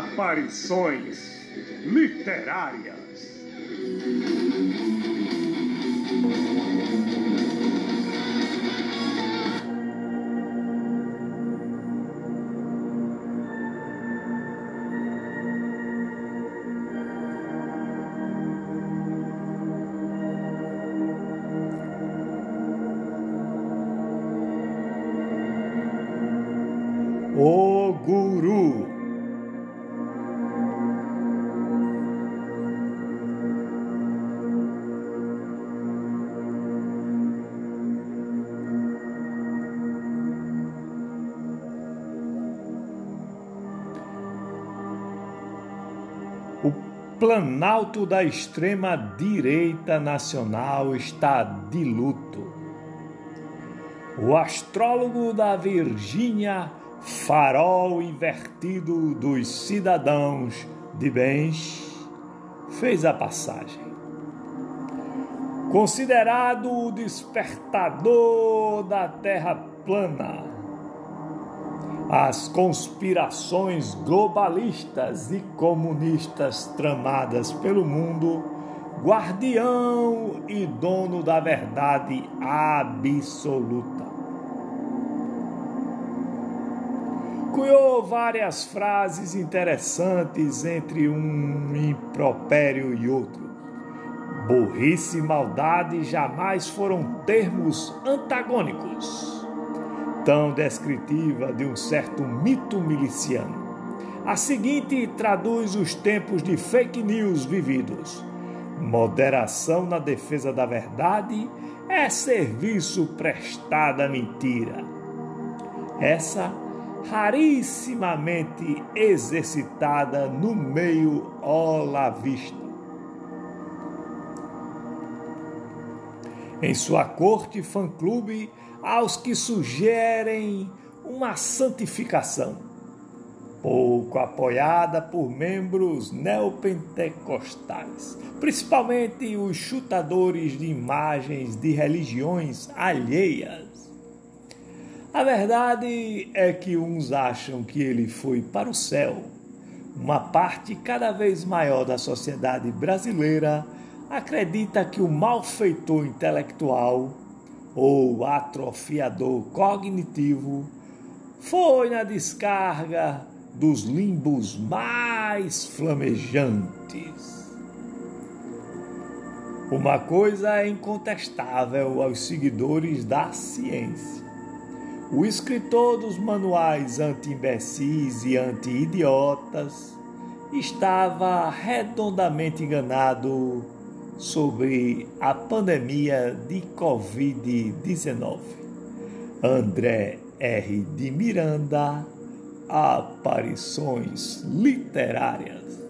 Aparições literárias. O Guru. Planalto da extrema-direita nacional está de luto. O astrólogo da Virgínia farol invertido dos cidadãos de bens, fez a passagem. Considerado o despertador da Terra plana, as conspirações globalistas e comunistas tramadas pelo mundo, guardião e dono da verdade absoluta cunhou várias frases interessantes entre um impropério e outro. Burrice e maldade jamais foram termos antagônicos, tão descritiva de um certo mito miliciano. A seguinte traduz os tempos de fake news vividos. Moderação na defesa da verdade é serviço prestado à mentira. Essa rarissimamente exercitada no meio olavista. Em sua corte fã-clube, aos que sugerem uma santificação, pouco apoiada por membros neopentecostais, principalmente os chutadores de imagens de religiões alheias a verdade é que uns acham que ele foi para o céu. Uma parte cada vez maior da sociedade brasileira acredita que o malfeitor intelectual ou atrofiador cognitivo foi na descarga dos limbos mais flamejantes. Uma coisa é incontestável aos seguidores da ciência o escritor dos manuais anti-imbecis e anti-idiotas estava redondamente enganado sobre a pandemia de Covid-19. André R. de Miranda, Aparições Literárias.